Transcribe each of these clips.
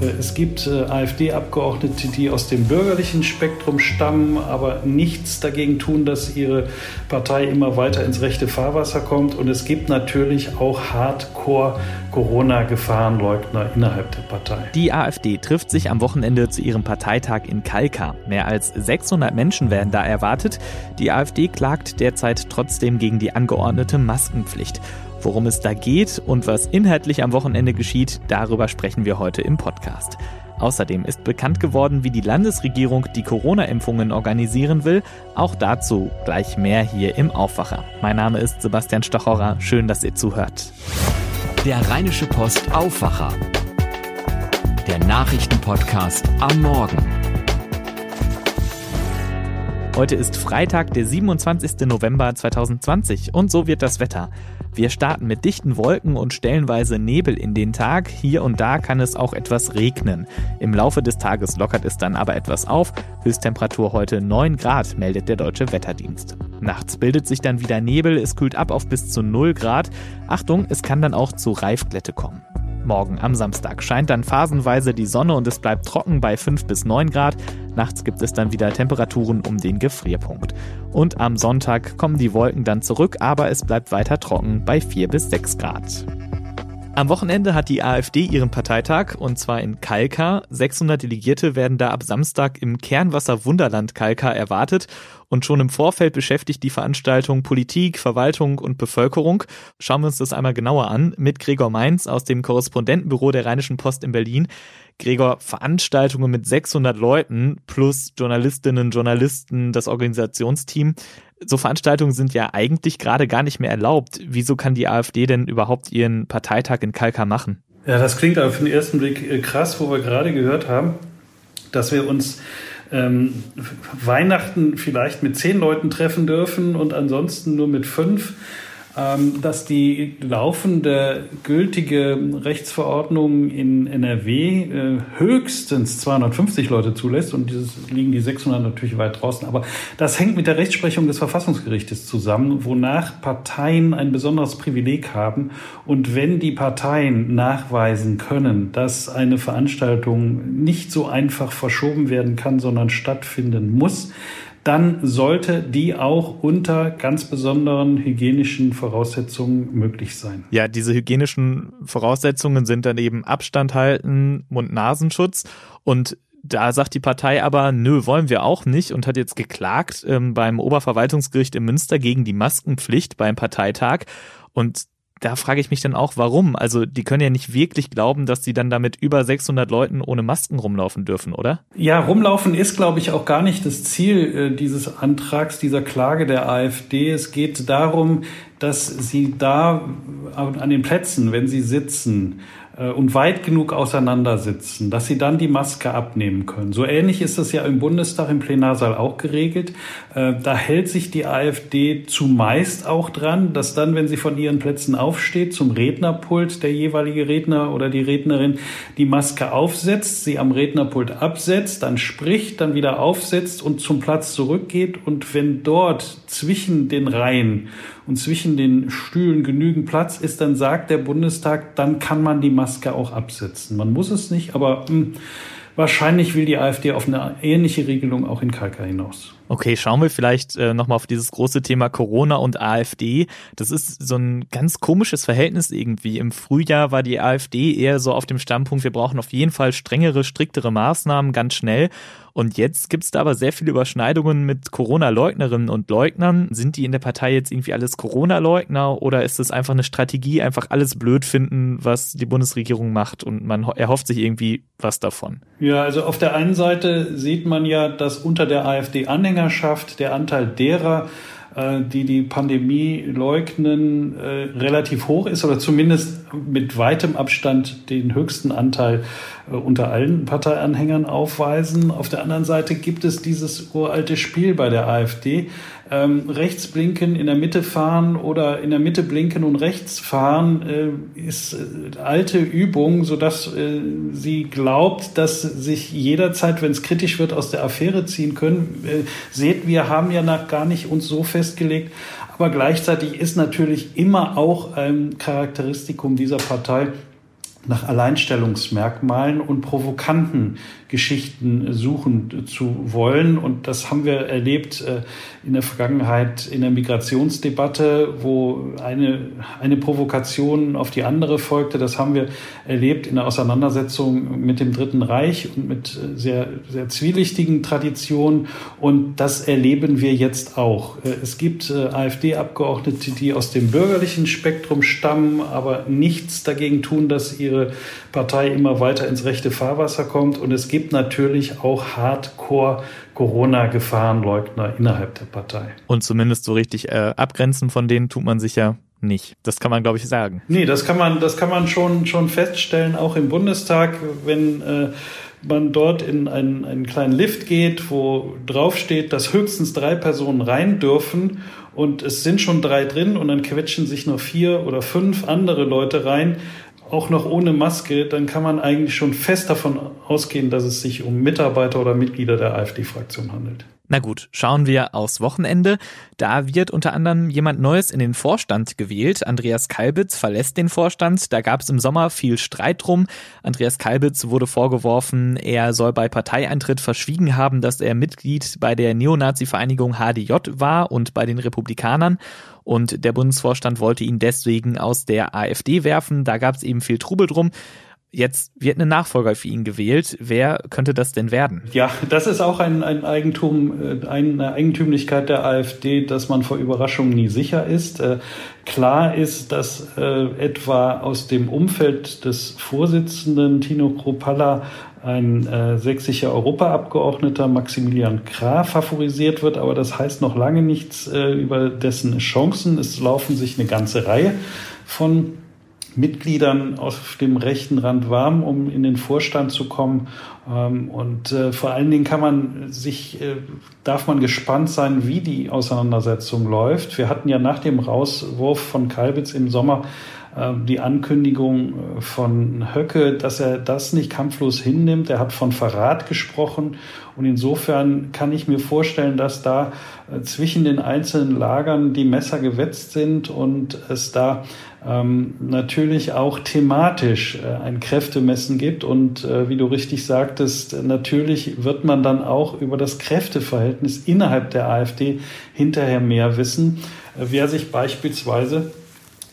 Äh, es gibt äh, AfD-Abgeordnete, die aus dem bürgerlichen Spektrum stammen, aber nichts dagegen tun, dass ihre Partei immer weiter ins rechte Fahrwasser kommt. Und es gibt natürlich auch Hardcore-Corona-Gefahrenleugner innerhalb der Partei. Die AfD trifft sich am Wochenende zu ihrem Parteitag in Kalkar. Mehr als 600 Menschen werden da erwartet. Die AfD klagt derzeit trotzdem gegen die angeordnete Maskenpflicht. Worum es da geht und was inhaltlich am Wochenende geschieht, darüber sprechen wir heute im Podcast. Außerdem ist bekannt geworden, wie die Landesregierung die Corona-Impfungen organisieren will. Auch dazu gleich mehr hier im Aufwacher. Mein Name ist Sebastian Stochorer. Schön, dass ihr zuhört. Der Rheinische Post Aufwacher. Der Nachrichtenpodcast am Morgen. Heute ist Freitag, der 27. November 2020 und so wird das Wetter. Wir starten mit dichten Wolken und stellenweise Nebel in den Tag. Hier und da kann es auch etwas regnen. Im Laufe des Tages lockert es dann aber etwas auf. Höchsttemperatur heute 9 Grad, meldet der Deutsche Wetterdienst. Nachts bildet sich dann wieder Nebel, es kühlt ab auf bis zu 0 Grad. Achtung, es kann dann auch zu Reifglätte kommen. Morgen am Samstag scheint dann phasenweise die Sonne und es bleibt trocken bei 5 bis 9 Grad. Nachts gibt es dann wieder Temperaturen um den Gefrierpunkt. Und am Sonntag kommen die Wolken dann zurück, aber es bleibt weiter trocken bei 4 bis 6 Grad. Am Wochenende hat die AfD ihren Parteitag und zwar in Kalka. 600 Delegierte werden da ab Samstag im Kernwasser Wunderland Kalka erwartet und schon im Vorfeld beschäftigt die Veranstaltung Politik, Verwaltung und Bevölkerung. Schauen wir uns das einmal genauer an mit Gregor Mainz aus dem Korrespondentenbüro der Rheinischen Post in Berlin. Gregor, Veranstaltungen mit 600 Leuten plus Journalistinnen, Journalisten, das Organisationsteam. So Veranstaltungen sind ja eigentlich gerade gar nicht mehr erlaubt. Wieso kann die AfD denn überhaupt ihren Parteitag in Kalkar machen? Ja, das klingt auf den ersten Blick äh, krass, wo wir gerade gehört haben, dass wir uns ähm, Weihnachten vielleicht mit zehn Leuten treffen dürfen und ansonsten nur mit fünf. Ähm, dass die laufende gültige Rechtsverordnung in NRW äh, höchstens 250 Leute zulässt und dieses liegen die 600 natürlich weit draußen. Aber das hängt mit der Rechtsprechung des Verfassungsgerichtes zusammen, wonach Parteien ein besonderes Privileg haben. Und wenn die Parteien nachweisen können, dass eine Veranstaltung nicht so einfach verschoben werden kann, sondern stattfinden muss, dann sollte die auch unter ganz besonderen hygienischen Voraussetzungen möglich sein. Ja, diese hygienischen Voraussetzungen sind dann eben Abstand halten, Mund-Nasenschutz und da sagt die Partei aber, nö, wollen wir auch nicht und hat jetzt geklagt ähm, beim Oberverwaltungsgericht in Münster gegen die Maskenpflicht beim Parteitag. Und da frage ich mich dann auch, warum? Also die können ja nicht wirklich glauben, dass sie dann damit über 600 Leuten ohne Masken rumlaufen dürfen, oder? Ja, rumlaufen ist, glaube ich, auch gar nicht das Ziel äh, dieses Antrags, dieser Klage der AfD. Es geht darum, dass sie da an den Plätzen, wenn sie sitzen, und weit genug auseinandersitzen, dass sie dann die Maske abnehmen können. So ähnlich ist es ja im Bundestag im Plenarsaal auch geregelt. Äh, da hält sich die AfD zumeist auch dran, dass dann, wenn sie von ihren Plätzen aufsteht, zum Rednerpult der jeweilige Redner oder die Rednerin die Maske aufsetzt, sie am Rednerpult absetzt, dann spricht, dann wieder aufsetzt und zum Platz zurückgeht. Und wenn dort zwischen den Reihen und zwischen den Stühlen genügend Platz ist, dann sagt der Bundestag, dann kann man die Maske auch absetzen. Man muss es nicht, aber mh, hm, wahrscheinlich will die AfD auf eine ähnliche Regelung auch in Kalka hinaus. Okay, schauen wir vielleicht äh, nochmal auf dieses große Thema Corona und AfD. Das ist so ein ganz komisches Verhältnis irgendwie. Im Frühjahr war die AfD eher so auf dem Standpunkt, wir brauchen auf jeden Fall strengere, striktere Maßnahmen ganz schnell. Und jetzt gibt es da aber sehr viele Überschneidungen mit Corona-Leugnerinnen und Leugnern. Sind die in der Partei jetzt irgendwie alles Corona-Leugner oder ist es einfach eine Strategie, einfach alles blöd finden, was die Bundesregierung macht und man erhofft sich irgendwie was davon? Ja, also auf der einen Seite sieht man ja, dass unter der AfD Anhänger Anhängerschaft, der Anteil derer, äh, die die Pandemie leugnen, äh, relativ hoch ist oder zumindest mit weitem Abstand den höchsten Anteil äh, unter allen Parteianhängern aufweisen. Auf der anderen Seite gibt es dieses uralte Spiel bei der AfD. Ähm, rechts blinken, in der Mitte fahren oder in der Mitte blinken und rechts fahren äh, ist äh, alte Übung, sodass äh, sie glaubt, dass sich jederzeit, wenn es kritisch wird, aus der Affäre ziehen können. Äh, seht, wir haben ja noch gar nicht uns so festgelegt. Aber gleichzeitig ist natürlich immer auch ein Charakteristikum dieser Partei, nach Alleinstellungsmerkmalen und provokanten Geschichten suchen zu wollen. Und das haben wir erlebt äh, in der Vergangenheit in der Migrationsdebatte, wo eine, eine Provokation auf die andere folgte. Das haben wir erlebt in der Auseinandersetzung mit dem Dritten Reich und mit äh, sehr, sehr zwielichtigen Traditionen. Und das erleben wir jetzt auch. Äh, es gibt AfD-Abgeordnete, die aus dem bürgerlichen Spektrum stammen, aber nichts dagegen tun, dass ihre Partei immer weiter ins rechte Fahrwasser kommt. Und es gibt natürlich auch Hardcore Corona-Gefahrenleugner innerhalb der Partei. Und zumindest so richtig äh, abgrenzen von denen tut man sich ja nicht. Das kann man, glaube ich, sagen. Nee, das kann man, das kann man schon, schon feststellen, auch im Bundestag, wenn äh, man dort in einen, einen kleinen Lift geht, wo drauf steht, dass höchstens drei Personen rein dürfen und es sind schon drei drin und dann quetschen sich noch vier oder fünf andere Leute rein, auch noch ohne Maske, dann kann man eigentlich schon fest davon ausgehen, dass es sich um Mitarbeiter oder Mitglieder der AfD-Fraktion handelt. Na gut, schauen wir aufs Wochenende. Da wird unter anderem jemand Neues in den Vorstand gewählt. Andreas Kalbitz verlässt den Vorstand. Da gab es im Sommer viel Streit drum. Andreas Kalbitz wurde vorgeworfen, er soll bei Parteieintritt verschwiegen haben, dass er Mitglied bei der Neonazi-Vereinigung HDJ war und bei den Republikanern. Und der Bundesvorstand wollte ihn deswegen aus der AfD werfen. Da gab es eben viel Trubel drum. Jetzt wird eine Nachfolger für ihn gewählt. Wer könnte das denn werden? Ja, das ist auch ein, ein Eigentum, äh, eine Eigentümlichkeit der AfD, dass man vor Überraschungen nie sicher ist. Äh, klar ist, dass äh, etwa aus dem Umfeld des Vorsitzenden Tino Kropalla ein äh, sächsischer Europaabgeordneter Maximilian Krah favorisiert wird, aber das heißt noch lange nichts äh, über dessen Chancen. Es laufen sich eine ganze Reihe von Mitgliedern auf dem rechten Rand warm, um in den Vorstand zu kommen. Ähm, und äh, vor allen Dingen kann man sich, äh, darf man gespannt sein, wie die Auseinandersetzung läuft. Wir hatten ja nach dem Rauswurf von Kalbitz im Sommer die Ankündigung äh, von Höcke, dass er das nicht kampflos hinnimmt. Er hat von Verrat gesprochen. Und insofern kann ich mir vorstellen, dass da zwischen den einzelnen Lagern die Messer gewetzt sind und es da ähm, natürlich auch thematisch äh, ein Kräftemessen gibt. Und äh, wie du richtig sagtest, natürlich wird man dann auch über das Kräfteverhältnis innerhalb der AfD hinterher mehr wissen. Äh, wer sich beispielsweise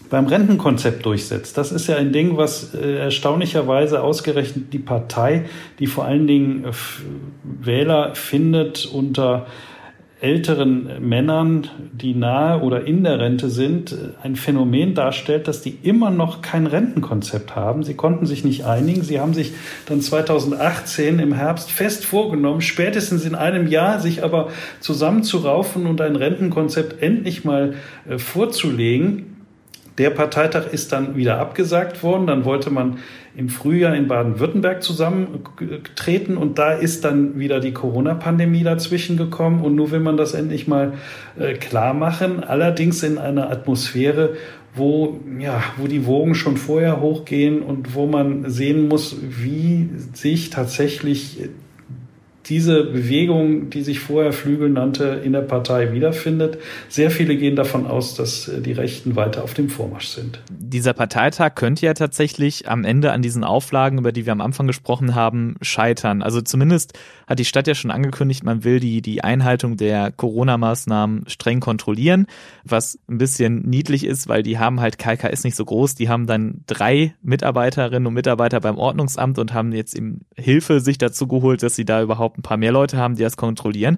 beim Rentenkonzept durchsetzt. Das ist ja ein Ding, was äh, erstaunlicherweise ausgerechnet die Partei, die vor allen Dingen äh, Wähler findet unter älteren Männern, die nahe oder in der Rente sind, ein Phänomen darstellt, dass die immer noch kein Rentenkonzept haben. Sie konnten sich nicht einigen. Sie haben sich dann 2018 im Herbst fest vorgenommen, spätestens in einem Jahr sich aber zusammenzuraufen und ein Rentenkonzept endlich mal äh, vorzulegen. Der Parteitag ist dann wieder abgesagt worden. Dann wollte man im Frühjahr in Baden-Württemberg zusammentreten und da ist dann wieder die Corona-Pandemie dazwischen gekommen und nur will man das endlich mal äh, klar machen. Allerdings in einer Atmosphäre, wo, ja, wo die Wogen schon vorher hochgehen und wo man sehen muss, wie sich tatsächlich diese Bewegung, die sich vorher Flügel nannte, in der Partei wiederfindet. Sehr viele gehen davon aus, dass äh, die Rechten weiter auf dem Vormarsch sind. Dieser Parteitag könnte ja tatsächlich am Ende an diesen Auflagen, über die wir am Anfang gesprochen haben, scheitern. Also zumindest hat die Stadt ja schon angekündigt, man will die, die Einhaltung der Corona-Maßnahmen streng kontrollieren, was ein bisschen niedlich ist, weil die haben halt, KK ist nicht so groß, die haben dann drei Mitarbeiterinnen und Mitarbeiter beim Ordnungsamt und haben jetzt eben Hilfe sich dazu geholt, dass sie da überhaupt ein paar mehr Leute haben, die das kontrollieren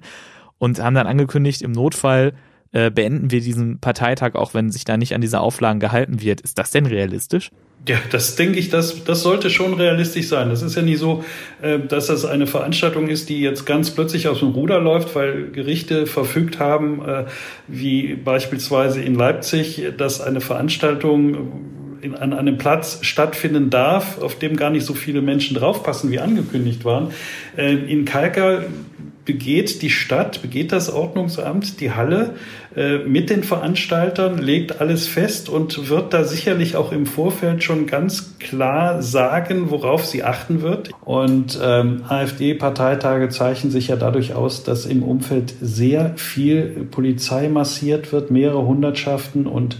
und haben dann angekündigt, im Notfall äh, beenden wir diesen Parteitag, auch wenn sich da nicht an diese Auflagen gehalten wird. Ist das denn realistisch? Ja, das denke ich, das, das sollte schon realistisch sein. Das ist ja nicht so, äh, dass das eine Veranstaltung ist, die jetzt ganz plötzlich aus dem Ruder läuft, weil Gerichte verfügt haben, äh, wie beispielsweise in Leipzig, dass eine Veranstaltung in, an einem Platz stattfinden darf, auf dem gar nicht so viele Menschen draufpassen, wie angekündigt waren. Äh, in Kalka begeht die Stadt, begeht das Ordnungsamt die Halle äh, mit den Veranstaltern, legt alles fest und wird da sicherlich auch im Vorfeld schon ganz klar sagen, worauf sie achten wird. Und ähm, AfD-Parteitage zeichnen sich ja dadurch aus, dass im Umfeld sehr viel Polizei massiert wird, mehrere Hundertschaften und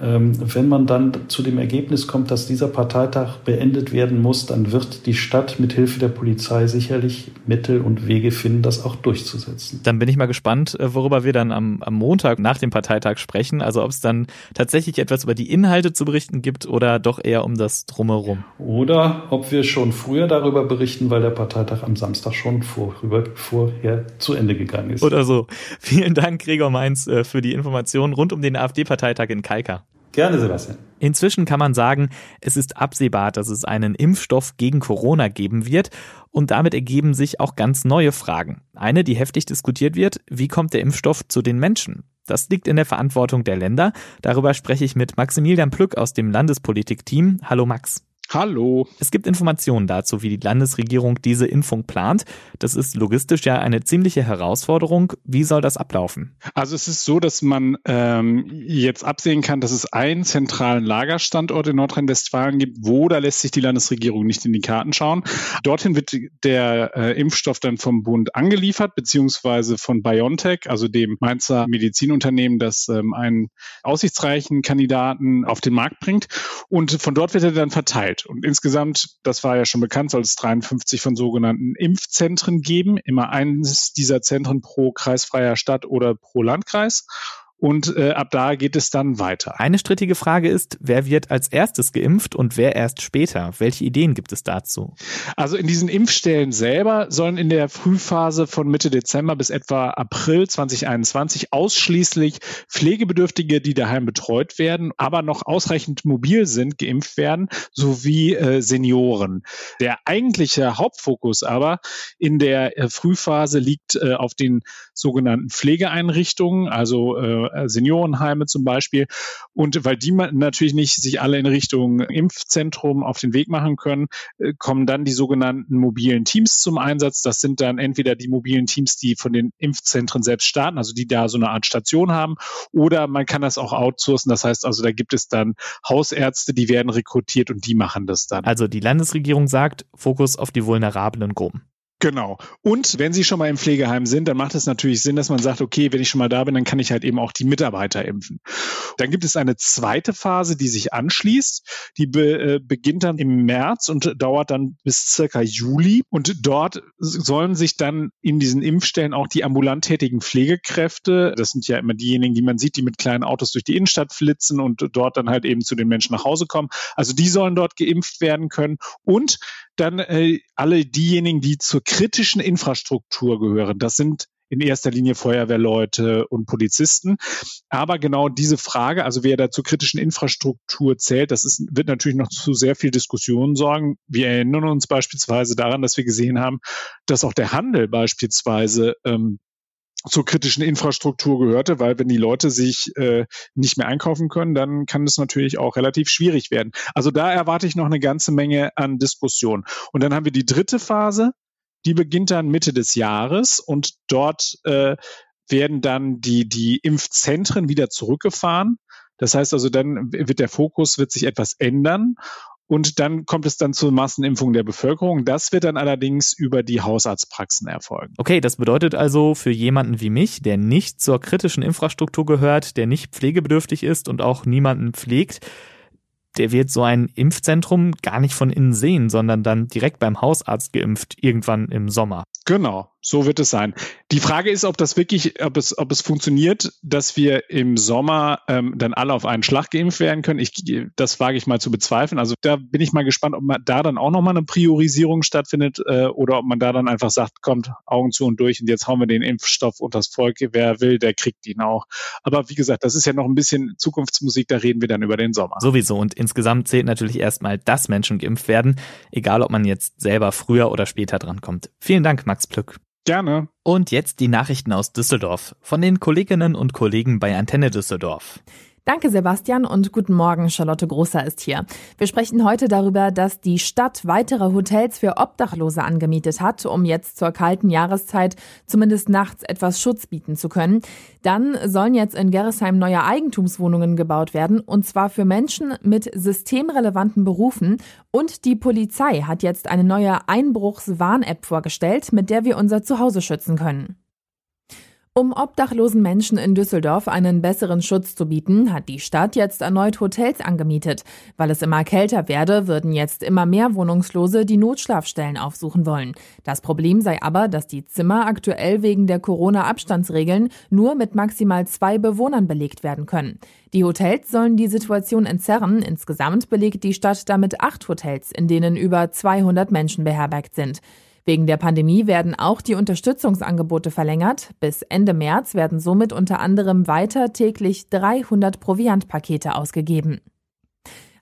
wenn man dann zu dem Ergebnis kommt, dass dieser Parteitag beendet werden muss, dann wird die Stadt mit Hilfe der Polizei sicherlich Mittel und Wege finden, das auch durchzusetzen. Dann bin ich mal gespannt, äh, worüber wir dann am, am Montag nach dem Parteitag sprechen. Also ob es dann tatsächlich etwas über die Inhalte zu berichten gibt oder doch eher um das Drumherum. Oder ob wir schon früher darüber berichten, weil der Parteitag am Samstag schon vorüber, vorher zu Ende gegangen ist. Oder so. Vielen Dank, Gregor Mainz, äh, für die Informationen rund um den AfD-Parteitag in Kalka. Gerne, Sebastian. Inzwischen kann man sagen, es ist absehbar, dass es einen Impfstoff gegen Corona geben wird und damit ergeben sich auch ganz neue Fragen. Eine, die heftig diskutiert wird, wie kommt der Impfstoff zu den Menschen? Das liegt in der Verantwortung der Länder. Darüber spreche ich mit Maximilian Plück aus dem Landespolitik-Team. Hallo Max. Hallo. Es gibt Informationen dazu, wie die Landesregierung diese Impfung plant. Das ist logistisch ja eine ziemliche Herausforderung. Wie soll das ablaufen? Also es ist so, dass man ähm, jetzt absehen kann, dass es einen zentralen Lagerstandort in Nordrhein-Westfalen gibt, wo da lässt sich die Landesregierung nicht in die Karten schauen. Dorthin wird der äh, Impfstoff dann vom Bund angeliefert, beziehungsweise von BioNTech, also dem Mainzer Medizinunternehmen, das ähm, einen aussichtsreichen Kandidaten auf den Markt bringt. Und von dort wird er dann verteilt weltweit. Und insgesamt, das war ja schon bekannt, soll es 53 von sogenannten Impfzentren geben. Immer eines dieser Zentren pro kreisfreier Stadt oder pro Landkreis und äh, ab da geht es dann weiter. Eine strittige Frage ist, wer wird als erstes geimpft und wer erst später? Welche Ideen gibt es dazu? Also in diesen Impfstellen selber sollen in der Frühphase von Mitte Dezember bis etwa April 2021 ausschließlich Pflegebedürftige, die daheim betreut werden, aber noch ausreichend mobil sind, geimpft werden, sowie äh, Senioren. Der eigentliche Hauptfokus aber in der äh, Frühphase liegt äh, auf den sogenannten Pflegeeinrichtungen, also äh, Seniorenheime zum Beispiel. Und weil die natürlich nicht sich alle in Richtung Impfzentrum auf den Weg machen können, äh, kommen dann die sogenannten mobilen Teams zum Einsatz. Das sind dann entweder die mobilen Teams, die von den Impfzentren selbst starten, also die da so eine Art Station haben, oder man kann das auch outsourcen. Das heißt also, da gibt es dann Hausärzte, die werden rekrutiert und die machen das dann. Also die Landesregierung sagt, Fokus auf die vulnerablen Gruppen. Genau. Und wenn Sie schon mal im Pflegeheim sind, dann macht es natürlich Sinn, dass man sagt, okay, wenn ich schon mal da bin, dann kann ich halt eben auch die Mitarbeiter impfen. Dann gibt es eine zweite Phase, die sich anschließt. Die be, äh, beginnt dann im März und dauert dann bis circa Juli. Und dort sollen sich dann in diesen Impfstellen auch die ambulant tätigen Pflegekräfte, das sind ja immer diejenigen, die man sieht, die mit kleinen Autos durch die Innenstadt flitzen und dort dann halt eben zu den Menschen nach Hause kommen. Also die sollen dort geimpft werden können. Und dann äh, alle diejenigen, die zur kritischen Infrastruktur gehören. Das sind in erster Linie Feuerwehrleute und Polizisten. Aber genau diese Frage, also wer da zur kritischen Infrastruktur zählt, das ist, wird natürlich noch zu sehr viel Diskussion sorgen. Wir erinnern uns beispielsweise daran, dass wir gesehen haben, dass auch der Handel beispielsweise ähm, zur kritischen Infrastruktur gehörte, weil wenn die Leute sich äh, nicht mehr einkaufen können, dann kann es natürlich auch relativ schwierig werden. Also da erwarte ich noch eine ganze Menge an Diskussion. Und dann haben wir die dritte Phase, die beginnt dann Mitte des Jahres und dort äh, werden dann die, die Impfzentren wieder zurückgefahren. Das heißt also, dann wird der Fokus, wird sich etwas ändern und dann kommt es dann zur Massenimpfung der Bevölkerung. Das wird dann allerdings über die Hausarztpraxen erfolgen. Okay, das bedeutet also für jemanden wie mich, der nicht zur kritischen Infrastruktur gehört, der nicht pflegebedürftig ist und auch niemanden pflegt, der wird so ein Impfzentrum gar nicht von innen sehen, sondern dann direkt beim Hausarzt geimpft, irgendwann im Sommer. Genau, so wird es sein. Die Frage ist, ob das wirklich, ob es, ob es funktioniert, dass wir im Sommer ähm, dann alle auf einen Schlag geimpft werden können. Ich, das wage ich mal zu bezweifeln. Also da bin ich mal gespannt, ob man da dann auch nochmal eine Priorisierung stattfindet äh, oder ob man da dann einfach sagt, kommt Augen zu und durch und jetzt hauen wir den Impfstoff unter das Volk. Wer will, der kriegt ihn auch. Aber wie gesagt, das ist ja noch ein bisschen Zukunftsmusik, da reden wir dann über den Sommer. Sowieso und insgesamt zählt natürlich erstmal, dass Menschen geimpft werden, egal ob man jetzt selber früher oder später dran kommt. Vielen Dank. Max Plück. Gerne. Und jetzt die Nachrichten aus Düsseldorf von den Kolleginnen und Kollegen bei Antenne Düsseldorf. Danke, Sebastian, und guten Morgen. Charlotte Großer ist hier. Wir sprechen heute darüber, dass die Stadt weitere Hotels für Obdachlose angemietet hat, um jetzt zur kalten Jahreszeit zumindest nachts etwas Schutz bieten zu können. Dann sollen jetzt in Gerresheim neue Eigentumswohnungen gebaut werden, und zwar für Menschen mit systemrelevanten Berufen. Und die Polizei hat jetzt eine neue Einbruchswarn-App vorgestellt, mit der wir unser Zuhause schützen können. Um obdachlosen Menschen in Düsseldorf einen besseren Schutz zu bieten, hat die Stadt jetzt erneut Hotels angemietet. Weil es immer kälter werde, würden jetzt immer mehr Wohnungslose die Notschlafstellen aufsuchen wollen. Das Problem sei aber, dass die Zimmer aktuell wegen der Corona-Abstandsregeln nur mit maximal zwei Bewohnern belegt werden können. Die Hotels sollen die Situation entzerren. Insgesamt belegt die Stadt damit acht Hotels, in denen über 200 Menschen beherbergt sind. Wegen der Pandemie werden auch die Unterstützungsangebote verlängert. Bis Ende März werden somit unter anderem weiter täglich 300 Proviantpakete ausgegeben.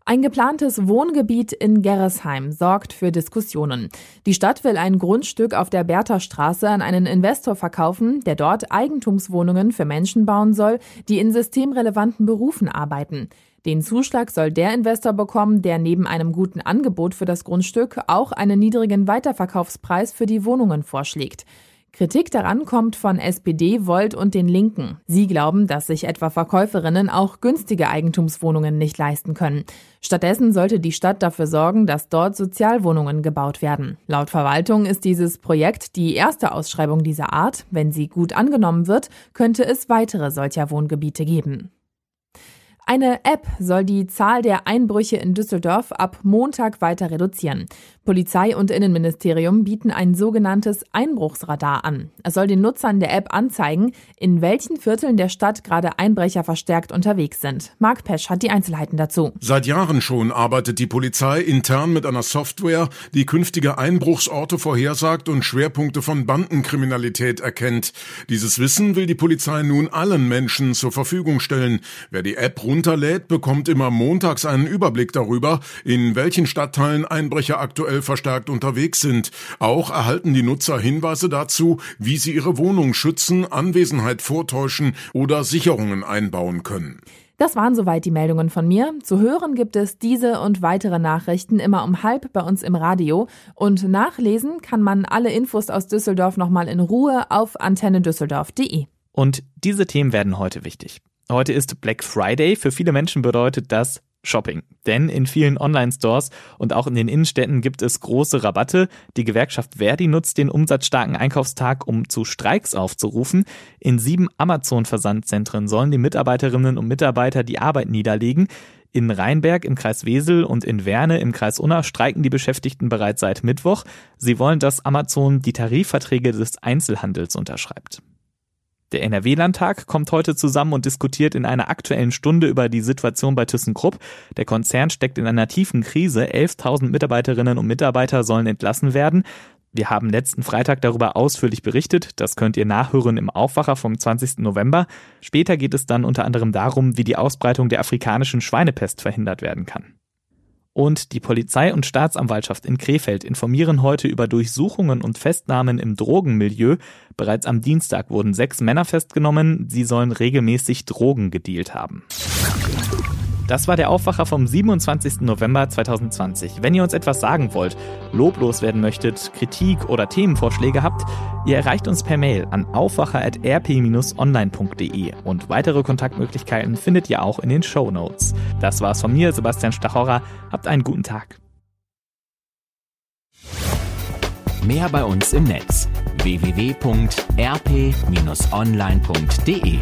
Ein geplantes Wohngebiet in Gerresheim sorgt für Diskussionen. Die Stadt will ein Grundstück auf der Bertha-Straße an einen Investor verkaufen, der dort Eigentumswohnungen für Menschen bauen soll, die in systemrelevanten Berufen arbeiten. Den Zuschlag soll der Investor bekommen, der neben einem guten Angebot für das Grundstück auch einen niedrigen Weiterverkaufspreis für die Wohnungen vorschlägt. Kritik daran kommt von SPD, Volt und den Linken. Sie glauben, dass sich etwa Verkäuferinnen auch günstige Eigentumswohnungen nicht leisten können. Stattdessen sollte die Stadt dafür sorgen, dass dort Sozialwohnungen gebaut werden. Laut Verwaltung ist dieses Projekt die erste Ausschreibung dieser Art. Wenn sie gut angenommen wird, könnte es weitere solcher Wohngebiete geben. Eine App soll die Zahl der Einbrüche in Düsseldorf ab Montag weiter reduzieren. Polizei und Innenministerium bieten ein sogenanntes Einbruchsradar an. Es soll den Nutzern der App anzeigen, in welchen Vierteln der Stadt gerade Einbrecher verstärkt unterwegs sind. Mark Pesch hat die Einzelheiten dazu. Seit Jahren schon arbeitet die Polizei intern mit einer Software, die künftige Einbruchsorte vorhersagt und Schwerpunkte von Bandenkriminalität erkennt. Dieses Wissen will die Polizei nun allen Menschen zur Verfügung stellen. Wer die App runterlädt, bekommt immer montags einen Überblick darüber, in welchen Stadtteilen Einbrecher aktuell verstärkt unterwegs sind. Auch erhalten die Nutzer Hinweise dazu, wie sie ihre Wohnung schützen, Anwesenheit vortäuschen oder Sicherungen einbauen können. Das waren soweit die Meldungen von mir. Zu hören gibt es diese und weitere Nachrichten immer um halb bei uns im Radio. Und nachlesen kann man alle Infos aus Düsseldorf nochmal in Ruhe auf antennedüsseldorf.de. Und diese Themen werden heute wichtig. Heute ist Black Friday. Für viele Menschen bedeutet das Shopping. Denn in vielen Online-Stores und auch in den Innenstädten gibt es große Rabatte. Die Gewerkschaft Verdi nutzt den umsatzstarken Einkaufstag, um zu Streiks aufzurufen. In sieben Amazon-Versandzentren sollen die Mitarbeiterinnen und Mitarbeiter die Arbeit niederlegen. In Rheinberg im Kreis Wesel und in Werne im Kreis Unna streiken die Beschäftigten bereits seit Mittwoch. Sie wollen, dass Amazon die Tarifverträge des Einzelhandels unterschreibt. Der NRW-Landtag kommt heute zusammen und diskutiert in einer aktuellen Stunde über die Situation bei ThyssenKrupp. Der Konzern steckt in einer tiefen Krise. 11.000 Mitarbeiterinnen und Mitarbeiter sollen entlassen werden. Wir haben letzten Freitag darüber ausführlich berichtet. Das könnt ihr nachhören im Aufwacher vom 20. November. Später geht es dann unter anderem darum, wie die Ausbreitung der afrikanischen Schweinepest verhindert werden kann. Und die Polizei und Staatsanwaltschaft in Krefeld informieren heute über Durchsuchungen und Festnahmen im Drogenmilieu. Bereits am Dienstag wurden sechs Männer festgenommen. Sie sollen regelmäßig Drogen gedealt haben. Das war der Aufwacher vom 27. November 2020. Wenn ihr uns etwas sagen wollt, loblos werden möchtet, Kritik oder Themenvorschläge habt, ihr erreicht uns per Mail an aufwacher.rp-online.de und weitere Kontaktmöglichkeiten findet ihr auch in den Show Notes. Das war's von mir, Sebastian Stachorra. Habt einen guten Tag. Mehr bei uns im Netz www.rp-online.de